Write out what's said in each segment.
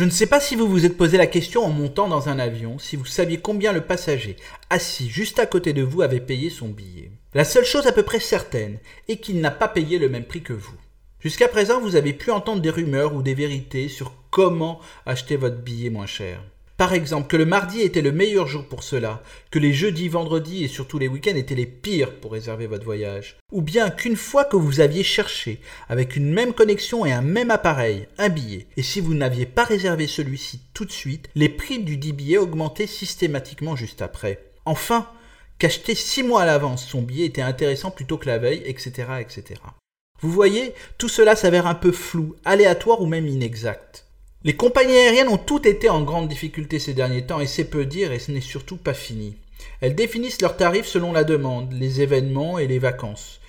Je ne sais pas si vous vous êtes posé la question en montant dans un avion, si vous saviez combien le passager assis juste à côté de vous avait payé son billet. La seule chose à peu près certaine est qu'il n'a pas payé le même prix que vous. Jusqu'à présent, vous avez pu entendre des rumeurs ou des vérités sur comment acheter votre billet moins cher. Par exemple, que le mardi était le meilleur jour pour cela, que les jeudis, vendredis et surtout les week-ends étaient les pires pour réserver votre voyage. Ou bien qu'une fois que vous aviez cherché, avec une même connexion et un même appareil, un billet, et si vous n'aviez pas réservé celui-ci tout de suite, les prix du dit billet augmentaient systématiquement juste après. Enfin, qu'acheter six mois à l'avance son billet était intéressant plutôt que la veille, etc., etc. Vous voyez, tout cela s'avère un peu flou, aléatoire ou même inexact. Les compagnies aériennes ont toutes été en grande difficulté ces derniers temps et c'est peu dire et ce n'est surtout pas fini. Elles définissent leurs tarifs selon la demande, les événements et les vacances,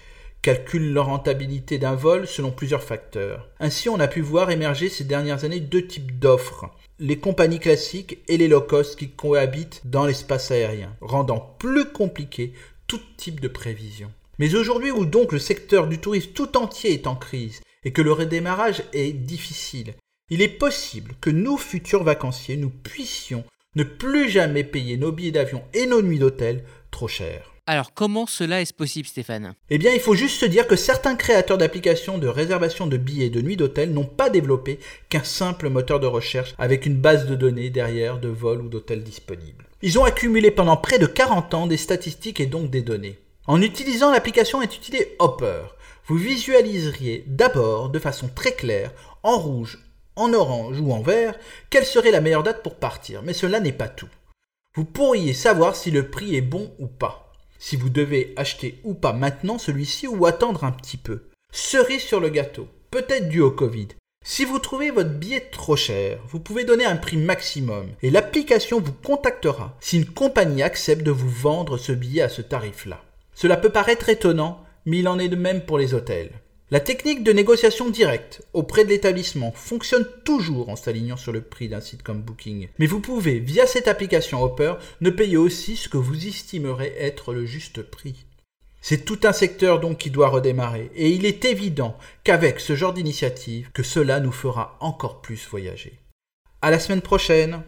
calculent leur rentabilité d'un vol selon plusieurs facteurs. Ainsi, on a pu voir émerger ces dernières années deux types d'offres les compagnies classiques et les low cost qui cohabitent dans l'espace aérien, rendant plus compliqué tout type de prévision. Mais aujourd'hui où donc le secteur du tourisme tout entier est en crise et que le redémarrage est difficile, il est possible que nous, futurs vacanciers, nous puissions ne plus jamais payer nos billets d'avion et nos nuits d'hôtel trop cher. Alors comment cela est possible Stéphane? Eh bien il faut juste se dire que certains créateurs d'applications de réservation de billets et de nuits d'hôtel n'ont pas développé qu'un simple moteur de recherche avec une base de données derrière de vols ou d'hôtels disponibles. Ils ont accumulé pendant près de 40 ans des statistiques et donc des données. En utilisant l'application intitulée Hopper, vous visualiseriez d'abord de façon très claire, en rouge, en orange ou en vert, quelle serait la meilleure date pour partir, mais cela n'est pas tout. Vous pourriez savoir si le prix est bon ou pas, si vous devez acheter ou pas maintenant celui-ci ou attendre un petit peu. Cerise sur le gâteau, peut-être dû au Covid. Si vous trouvez votre billet trop cher, vous pouvez donner un prix maximum et l'application vous contactera si une compagnie accepte de vous vendre ce billet à ce tarif-là. Cela peut paraître étonnant, mais il en est de même pour les hôtels. La technique de négociation directe auprès de l'établissement fonctionne toujours en s'alignant sur le prix d'un site comme Booking. Mais vous pouvez, via cette application Hopper, ne payer aussi ce que vous estimerez être le juste prix. C'est tout un secteur donc qui doit redémarrer, et il est évident qu'avec ce genre d'initiative, que cela nous fera encore plus voyager. À la semaine prochaine!